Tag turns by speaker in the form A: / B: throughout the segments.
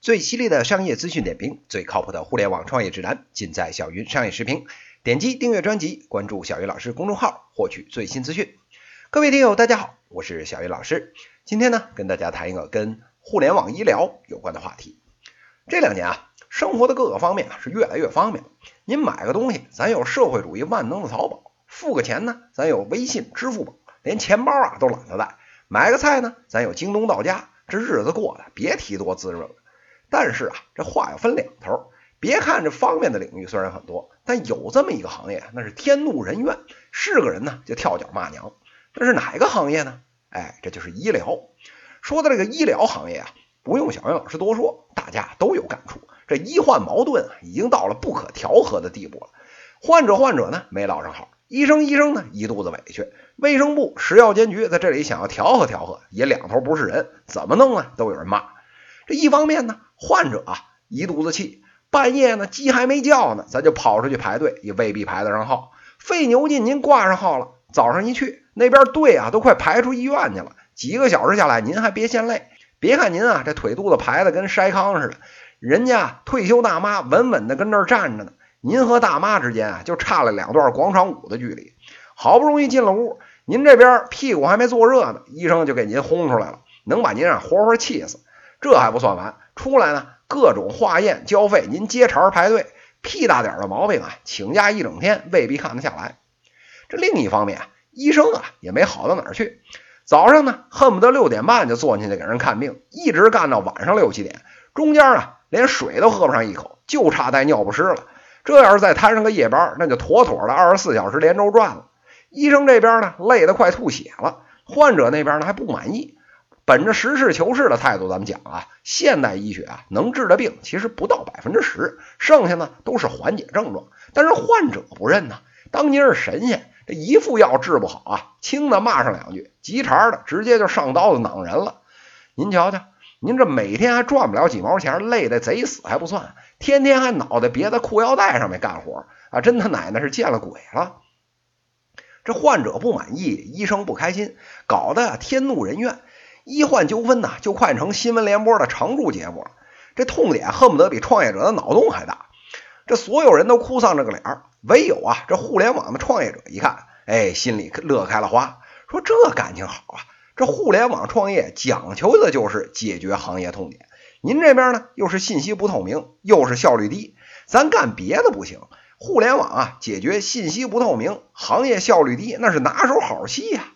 A: 最犀利的商业资讯点评，最靠谱的互联网创业指南，尽在小云商业视频。点击订阅专辑，关注小云老师公众号，获取最新资讯。各位听友，大家好，我是小云老师。今天呢，跟大家谈一个跟互联网医疗有关的话题。这两年啊，生活的各个方面啊是越来越方便。您买个东西，咱有社会主义万能的淘宝；付个钱呢，咱有微信、支付宝，连钱包啊都懒得带。买个菜呢，咱有京东到家。这日子过得别提多滋润了，但是啊，这话要分两头。别看这方面的领域虽然很多，但有这么一个行业，那是天怒人怨，是个人呢就跳脚骂娘。这是哪个行业呢？哎，这就是医疗。说到这个医疗行业啊，不用小袁老师多说，大家都有感触。这医患矛盾啊，已经到了不可调和的地步了。患者患者呢没落上好，医生医生呢一肚子委屈。卫生部、食药监局在这里想要调和调和，也两头不是人，怎么弄啊？都有人骂。这一方面呢，患者啊一肚子气，半夜呢鸡还没叫呢，咱就跑出去排队，也未必排得上号。费牛劲，您挂上号了，早上一去，那边队啊都快排出医院去了。几个小时下来，您还别嫌累。别看您啊这腿肚子排的跟筛糠似的，人家退休大妈稳稳的跟那儿站着呢，您和大妈之间啊就差了两段广场舞的距离。好不容易进了屋。您这边屁股还没坐热呢，医生就给您轰出来了，能把您啊活活气死。这还不算完，出来呢各种化验交费，您接茬排队，屁大点的毛病啊，请假一整天未必看得下来。这另一方面啊，医生啊也没好到哪儿去，早上呢恨不得六点半就坐进去给人看病，一直干到晚上六七点，中间啊连水都喝不上一口，就差带尿不湿了。这要是再摊上个夜班，那就妥妥的二十四小时连轴转了。医生这边呢，累得快吐血了；患者那边呢，还不满意。本着实事求是的态度，咱们讲啊，现代医学啊，能治的病其实不到百分之十，剩下呢都是缓解症状。但是患者不认呐，当您是神仙，这一副药治不好啊，轻的骂上两句，急茬的直接就上刀子攮人了。您瞧瞧，您这每天还赚不了几毛钱，累得贼死还不算，天天还脑袋别在裤腰带上面干活啊！真他奶奶是见了鬼了。这患者不满意，医生不开心，搞得天怒人怨，医患纠纷呐，就快成新闻联播的常驻节目了。这痛点恨不得比创业者的脑洞还大。这所有人都哭丧着个脸儿，唯有啊，这互联网的创业者一看，哎，心里乐开了花，说这感情好啊。这互联网创业讲求的就是解决行业痛点。您这边呢，又是信息不透明，又是效率低，咱干别的不行。互联网啊，解决信息不透明、行业效率低，那是拿手好戏呀。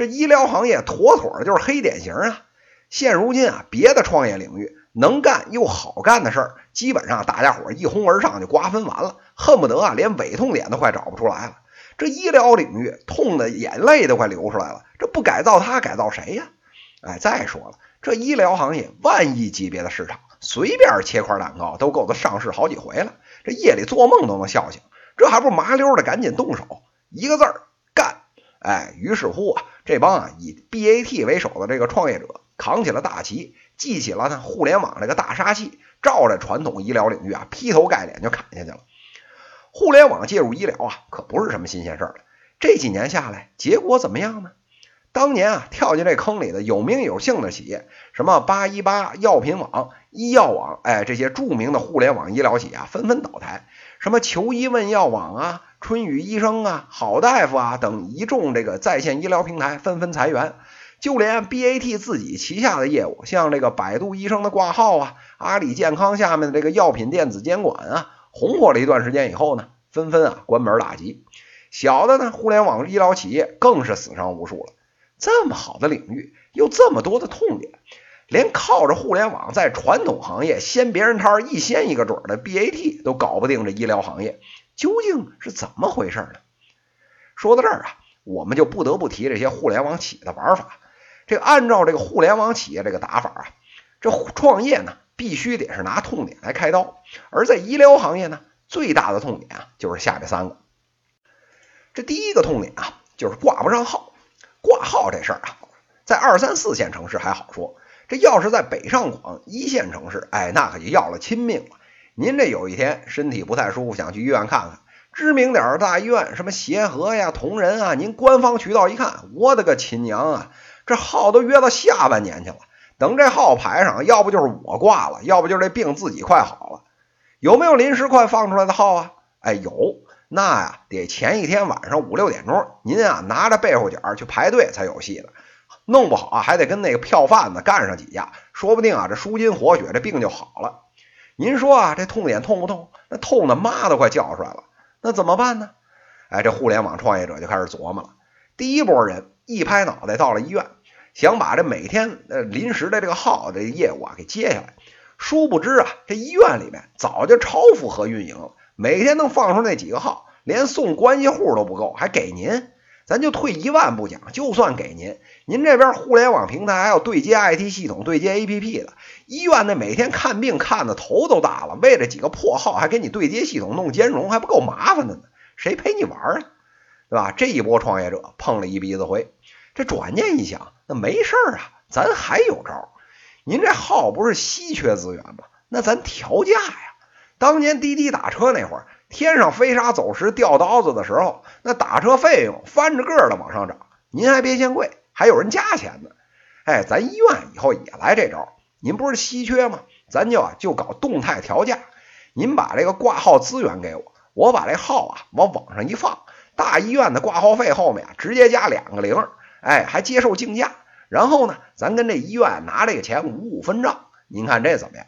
A: 这医疗行业妥妥的就是黑典型啊。现如今啊，别的创业领域能干又好干的事儿，基本上大家伙一哄而上就瓜分完了，恨不得啊连尾痛点都快找不出来了。这医疗领域痛的眼泪都快流出来了，这不改造它，改造谁呀？哎，再说了，这医疗行业万亿级别的市场，随便切块蛋糕都够它上市好几回了。这夜里做梦都能笑醒，这还不麻溜的赶紧动手，一个字儿干！哎，于是乎啊，这帮啊以 BAT 为首的这个创业者扛起了大旗，记起了呢互联网这个大杀器，照着传统医疗领域啊劈头盖脸就砍下去了。互联网介入医疗啊，可不是什么新鲜事儿了。这几年下来，结果怎么样呢？当年啊跳进这坑里的有名有姓的企业，什么八一八药品网。医药网，哎，这些著名的互联网医疗企业啊，纷纷倒台。什么求医问药网啊、春雨医生啊、好大夫啊等一众这个在线医疗平台纷纷裁员。就连 BAT 自己旗下的业务，像这个百度医生的挂号啊、阿里健康下面的这个药品电子监管啊，红火了一段时间以后呢，纷纷啊关门大吉。小的呢，互联网医疗企业更是死伤无数了。这么好的领域，又这么多的痛点。连靠着互联网在传统行业掀别人摊一掀一个准的 BAT 都搞不定这医疗行业，究竟是怎么回事呢？说到这儿啊，我们就不得不提这些互联网企业的玩法。这按照这个互联网企业这个打法啊，这创业呢必须得是拿痛点来开刀，而在医疗行业呢，最大的痛点啊就是下这三个。这第一个痛点啊，就是挂不上号。挂号这事儿啊，在二三四线城市还好说。这要是在北上广一线城市，哎，那可就要了亲命了。您这有一天身体不太舒服，想去医院看看，知名点的大医院，什么协和呀、同仁啊，您官方渠道一看，我的个亲娘啊，这号都约到下半年去了。等这号排上，要不就是我挂了，要不就是这病自己快好了。有没有临时快放出来的号啊？哎，有。那呀，得前一天晚上五六点钟，您啊拿着背后卷去排队才有戏了。弄不好啊，还得跟那个票贩子干上几架，说不定啊这舒筋活血，这病就好了。您说啊，这痛点痛不痛？那痛的妈都快叫出来了。那怎么办呢？哎，这互联网创业者就开始琢磨了。第一波人一拍脑袋到了医院，想把这每天呃临时的这个号这业务啊给接下来。殊不知啊，这医院里面早就超负荷运营了。每天能放出那几个号，连送关系户都不够，还给您？咱就退一万步讲，就算给您，您这边互联网平台还要对接 IT 系统、对接 APP 的，医院那每天看病看的头都大了，为了几个破号还给你对接系统弄兼容，还不够麻烦的呢？谁陪你玩啊？对吧？这一波创业者碰了一鼻子灰，这转念一想，那没事儿啊，咱还有招。您这号不是稀缺资源吗？那咱调价呀。当年滴滴打车那会儿，天上飞沙走石掉刀子的时候，那打车费用翻着个的往上涨。您还别嫌贵，还有人加钱呢。哎，咱医院以后也来这招。您不是稀缺吗？咱就啊就搞动态调价。您把这个挂号资源给我，我把这号啊往网上一放，大医院的挂号费后面啊直接加两个零，哎，还接受竞价。然后呢，咱跟这医院拿这个钱五五分账。您看这怎么样？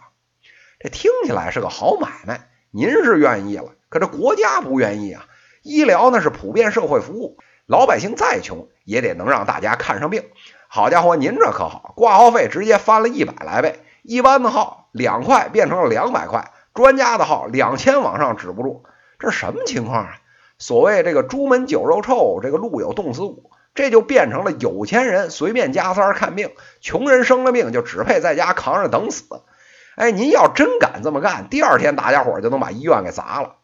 A: 这听起来是个好买卖，您是愿意了，可这国家不愿意啊！医疗那是普遍社会服务，老百姓再穷也得能让大家看上病。好家伙，您这可好，挂号费直接翻了一百来倍，一般的号两块变成了两百块，专家的号两千往上止不住，这什么情况啊？所谓这个朱门酒肉臭，这个路有冻死骨，这就变成了有钱人随便加三看病，穷人生了病就只配在家扛着等死。哎，您要真敢这么干，第二天大家伙就能把医院给砸了。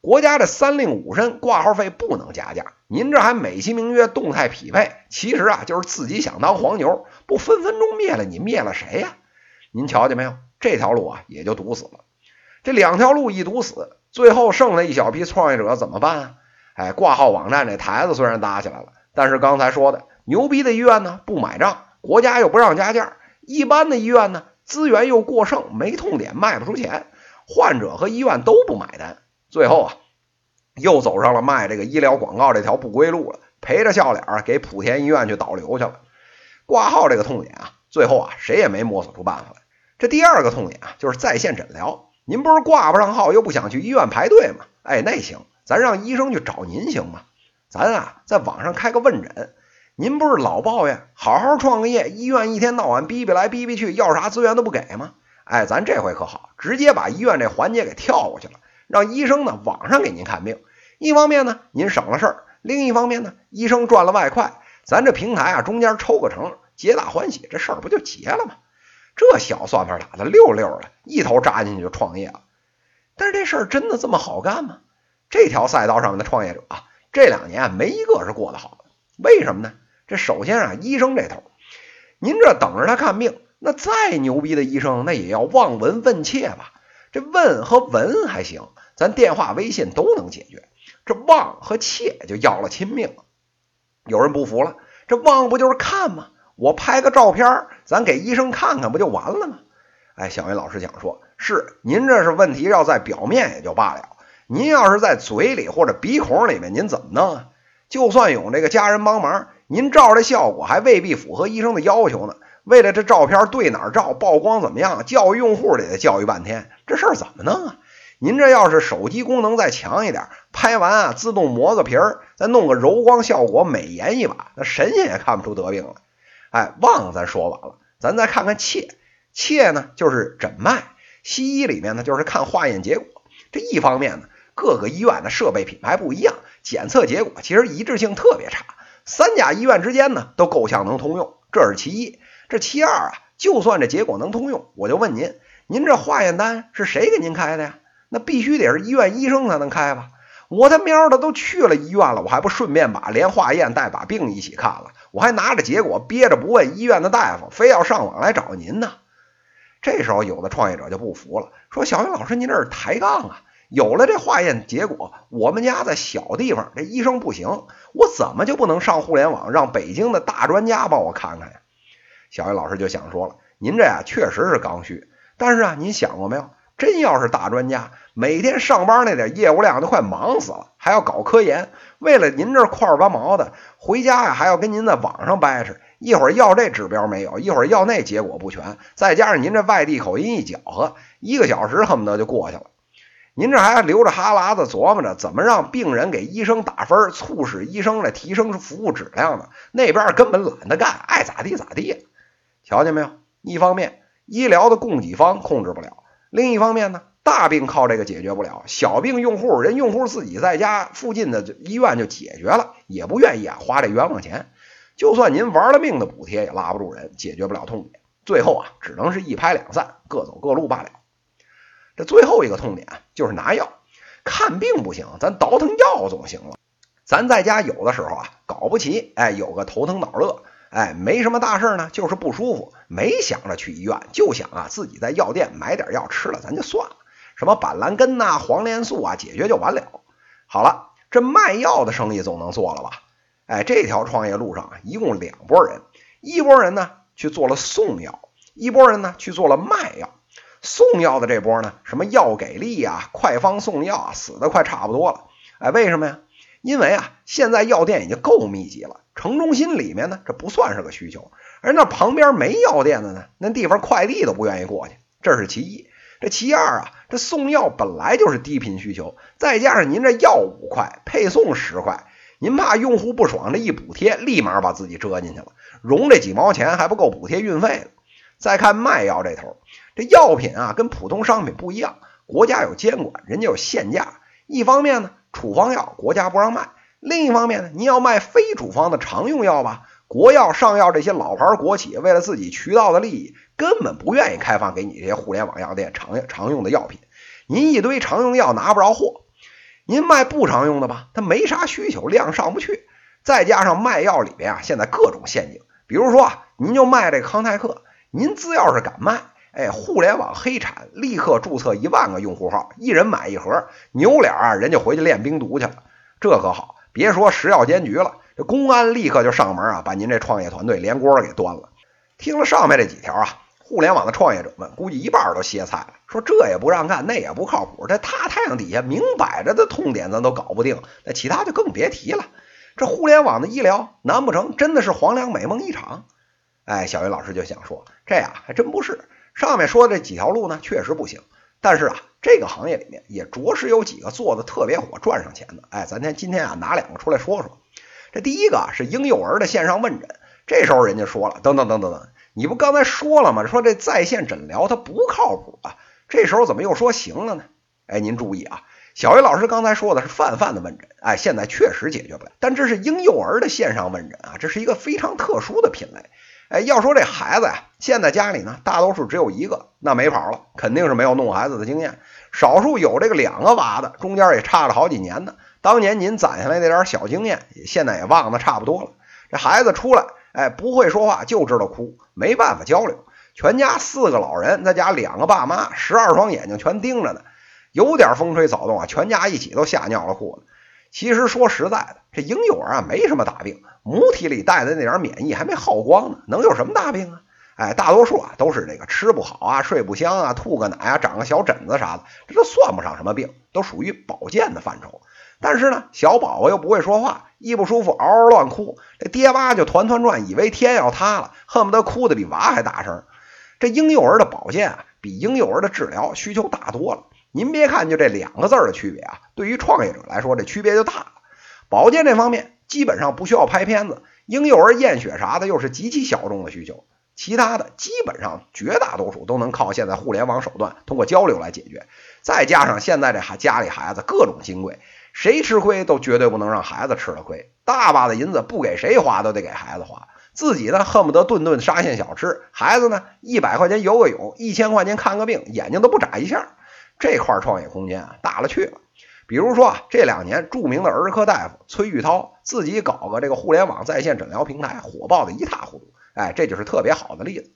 A: 国家这三令五申，挂号费不能加价。您这还美其名曰动态匹配，其实啊就是自己想当黄牛，不分分钟灭了你，灭了谁呀？您瞧见没有？这条路啊也就堵死了。这两条路一堵死，最后剩下一小批创业者怎么办啊？哎，挂号网站这台子虽然搭起来了，但是刚才说的牛逼的医院呢不买账，国家又不让加价，一般的医院呢？资源又过剩，没痛点卖不出钱，患者和医院都不买单，最后啊，又走上了卖这个医疗广告这条不归路了，陪着笑脸给莆田医院去导流去了。挂号这个痛点啊，最后啊，谁也没摸索出办法来。这第二个痛点啊，就是在线诊疗。您不是挂不上号，又不想去医院排队吗？哎，那行，咱让医生去找您行吗？咱啊，在网上开个问诊。您不是老抱怨好好创个业，医院一天到晚逼逼来逼逼去，要啥资源都不给吗？哎，咱这回可好，直接把医院这环节给跳过去了，让医生呢网上给您看病。一方面呢，您省了事儿；另一方面呢，医生赚了外快。咱这平台啊，中间抽个成，皆大欢喜，这事儿不就结了吗？这小算盘打的溜溜的，一头扎进去就创业了。但是这事儿真的这么好干吗？这条赛道上面的创业者啊，这两年没一个是过得好的。为什么呢？这首先啊，医生这头，您这等着他看病，那再牛逼的医生，那也要望闻问切吧？这问和闻还行，咱电话、微信都能解决。这望和切就要了亲命了。有人不服了，这望不就是看吗？我拍个照片，咱给医生看看，不就完了吗？哎，小云老师想说，是您这是问题要在表面也就罢了，您要是在嘴里或者鼻孔里面，您怎么弄啊？就算有这个家人帮忙。您照这效果还未必符合医生的要求呢。为了这照片对哪儿照、曝光怎么样，教育用户得教育半天，这事儿怎么弄啊？您这要是手机功能再强一点，拍完啊自动磨个皮儿，再弄个柔光效果，美颜一把，那神仙也看不出得病来。哎，望咱说完了，咱再看看切切呢，就是诊脉。西医里面呢，就是看化验结果。这一方面呢，各个医院的设备品牌不一样，检测结果其实一致性特别差。三甲医院之间呢，都够呛能通用，这是其一。这其二啊，就算这结果能通用，我就问您，您这化验单是谁给您开的呀？那必须得是医院医生才能开吧？我他喵的都去了医院了，我还不顺便把连化验带把病一起看了？我还拿着结果憋着不问医院的大夫，非要上网来找您呢？这时候有的创业者就不服了，说：“小云老师，您这是抬杠啊！”有了这化验结果，我们家在小地方，这医生不行，我怎么就不能上互联网，让北京的大专家帮我看看呀？小云老师就想说了，您这呀确实是刚需，但是啊，您想过没有？真要是大专家，每天上班那点业务量都快忙死了，还要搞科研，为了您这块儿八毛的，回家呀还要跟您在网上掰扯，一会儿要这指标没有，一会儿要那结果不全，再加上您这外地口音一搅和，一个小时恨不得就过去了。您这还流着哈喇子琢磨着怎么让病人给医生打分，促使医生来提升服务质量呢？那边根本懒得干，爱咋地咋地。瞧见没有？一方面医疗的供给方控制不了。另一方面呢，大病靠这个解决不了，小病用户人用户自己在家附近的医院就解决了，也不愿意啊花这冤枉钱。就算您玩了命的补贴也拉不住人，解决不了痛点，最后啊只能是一拍两散，各走各路罢了。这最后一个痛点啊就是拿药，看病不行，咱倒腾药总行了。咱在家有的时候啊搞不齐，哎有个头疼脑热。哎，没什么大事呢，就是不舒服，没想着去医院，就想啊自己在药店买点药吃了，咱就算了。什么板蓝根呐、黄连素啊，解决就完了。好了，这卖药的生意总能做了吧？哎，这条创业路上啊，一共两拨人，一拨人呢去做了送药，一拨人呢去做了卖药。送药的这波呢，什么药给力啊，快方送药啊，死的快差不多了。哎，为什么呀？因为啊，现在药店已经够密集了。城中心里面呢，这不算是个需求，而那旁边没药店的呢，那地方快递都不愿意过去，这是其一。这其二啊，这送药本来就是低频需求，再加上您这药五块，配送十块，您怕用户不爽，这一补贴，立马把自己折进去了，融这几毛钱还不够补贴运费的。再看卖药这头，这药品啊跟普通商品不一样，国家有监管，人家有限价。一方面呢，处方药国家不让卖。另一方面呢，您要卖非处方的常用药吧？国药、上药这些老牌国企为了自己渠道的利益，根本不愿意开放给你这些互联网药店常常用的药品。您一堆常用药拿不着货，您卖不常用的吧？它没啥需求，量上不去。再加上卖药里边啊，现在各种陷阱。比如说啊，您就卖这康泰克，您只要是敢卖，哎，互联网黑产立刻注册一万个用户号，一人买一盒，扭脸啊，人家回去练冰毒去了。这可好。别说食药监局了，这公安立刻就上门啊，把您这创业团队连锅给端了。听了上面这几条啊，互联网的创业者们估计一半都歇菜了，说这也不让干，那也不靠谱。这大太阳底下明摆着的痛点咱都搞不定，那其他就更别提了。这互联网的医疗，难不成真的是黄粱美梦一场？哎，小云老师就想说，这呀还真不是。上面说的这几条路呢，确实不行。但是啊，这个行业里面也着实有几个做的特别火、赚上钱的。哎，咱先今天啊拿两个出来说说。这第一个是婴幼儿的线上问诊。这时候人家说了，等等等等等，你不刚才说了吗？说这在线诊疗它不靠谱啊。这时候怎么又说行了呢？哎，您注意啊，小鱼老师刚才说的是泛泛的问诊，哎，现在确实解决不了。但这是婴幼儿的线上问诊啊，这是一个非常特殊的品类。哎，要说这孩子呀，现在家里呢，大多数只有一个，那没跑了，肯定是没有弄孩子的经验。少数有这个两个娃的，中间也差了好几年的。当年您攒下来那点小经验，现在也忘得差不多了。这孩子出来，哎，不会说话，就知道哭，没办法交流。全家四个老人，再加两个爸妈，十二双眼睛全盯着呢。有点风吹草动啊，全家一起都吓尿了裤子。其实说实在的，这婴幼儿啊没什么大病，母体里带的那点免疫还没耗光呢，能有什么大病啊？哎，大多数啊都是这个吃不好啊、睡不香啊、吐个奶啊、长个小疹子啥的，这都算不上什么病，都属于保健的范畴。但是呢，小宝宝又不会说话，一不舒服嗷嗷乱哭，这爹妈就团团转，以为天要塌了，恨不得哭得比娃还大声。这婴幼儿的保健啊，比婴幼儿的治疗需求大多了。您别看就这两个字儿的区别啊，对于创业者来说，这区别就大了。保健这方面基本上不需要拍片子，婴幼儿验血啥的又是极其小众的需求，其他的基本上绝大多数都能靠现在互联网手段通过交流来解决。再加上现在这孩家里孩子各种金贵，谁吃亏都绝对不能让孩子吃了亏，大把的银子不给谁花都得给孩子花，自己呢恨不得顿顿沙县小吃，孩子呢一百块钱游个泳，一千块钱看个病，眼睛都不眨一下。这块创业空间啊，大了去了。比如说啊，这两年著名的儿科大夫崔玉涛自己搞个这个互联网在线诊疗平台，火爆的一塌糊涂。哎，这就是特别好的例子。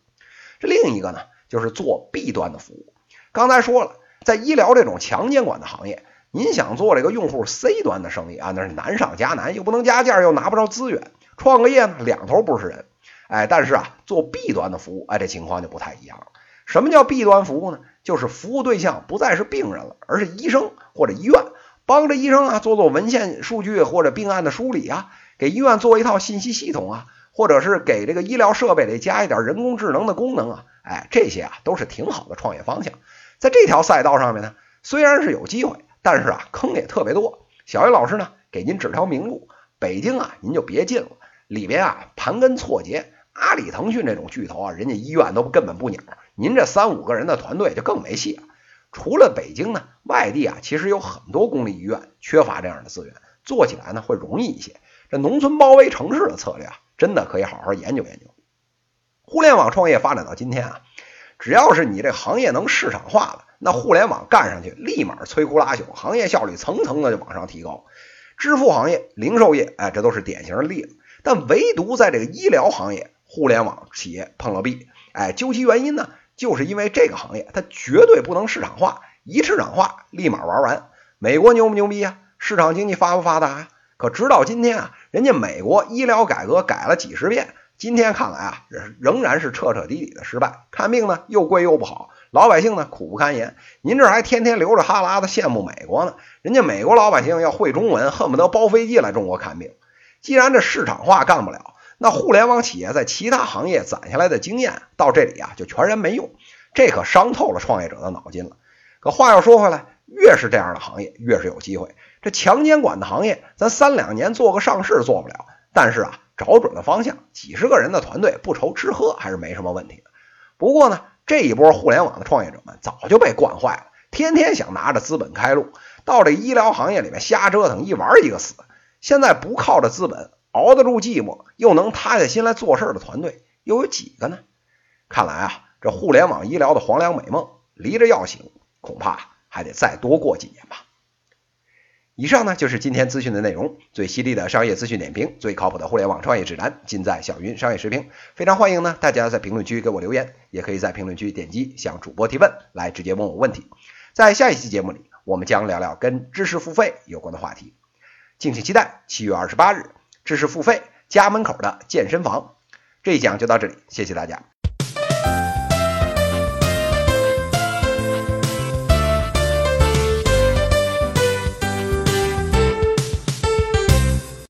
A: 这另一个呢，就是做 B 端的服务。刚才说了，在医疗这种强监管的行业，您想做这个用户 C 端的生意啊，那是难上加难，又不能加价，又拿不着资源，创个业呢，两头不是人。哎，但是啊，做 B 端的服务，哎，这情况就不太一样了。什么叫 B 端服务呢？就是服务对象不再是病人了，而是医生或者医院，帮着医生啊做做文献数据或者病案的梳理啊，给医院做一套信息系统啊，或者是给这个医疗设备里加一点人工智能的功能啊，哎，这些啊都是挺好的创业方向。在这条赛道上面呢，虽然是有机会，但是啊坑也特别多。小叶老师呢给您指条明路，北京啊您就别进了，里边啊盘根错节，阿里、腾讯这种巨头啊，人家医院都根本不鸟。您这三五个人的团队就更没戏了。除了北京呢，外地啊其实有很多公立医院缺乏这样的资源，做起来呢会容易一些。这农村包围城市的策略啊，真的可以好好研究研究。互联网创业发展到今天啊，只要是你这行业能市场化了，那互联网干上去，立马摧枯拉朽，行业效率层层的就往上提高。支付行业、零售业，哎，这都是典型的例子。但唯独在这个医疗行业，互联网企业碰了壁。哎，究其原因呢？就是因为这个行业它绝对不能市场化，一市场化立马玩完。美国牛不牛逼呀？市场经济发不发达啊？可直到今天啊，人家美国医疗改革改了几十遍，今天看来啊，仍然是彻彻底底的失败。看病呢又贵又不好，老百姓呢苦不堪言。您这还天天流着哈喇子羡慕美国呢？人家美国老百姓要会中文，恨不得包飞机来中国看病。既然这市场化干不了。那互联网企业在其他行业攒下来的经验到这里啊，就全然没用，这可伤透了创业者的脑筋了。可话又说回来，越是这样的行业，越是有机会。这强监管的行业，咱三两年做个上市做不了，但是啊，找准了方向，几十个人的团队不愁吃喝，还是没什么问题的。不过呢，这一波互联网的创业者们早就被惯坏了，天天想拿着资本开路，到这医疗行业里面瞎折腾，一玩一个死。现在不靠着资本。熬得住寂寞，又能塌下心来做事的团队又有几个呢？看来啊，这互联网医疗的黄粱美梦离着要醒，恐怕还得再多过几年吧。以上呢就是今天资讯的内容，最犀利的商业资讯点评，最靠谱的互联网创业指南，尽在小云商业时评。非常欢迎呢大家在评论区给我留言，也可以在评论区点击向主播提问，来直接问我问题。在下一期节目里，我们将聊聊跟知识付费有关的话题，敬请期待。七月二十八日。知识付费，家门口的健身房，这一讲就到这里，谢谢大家。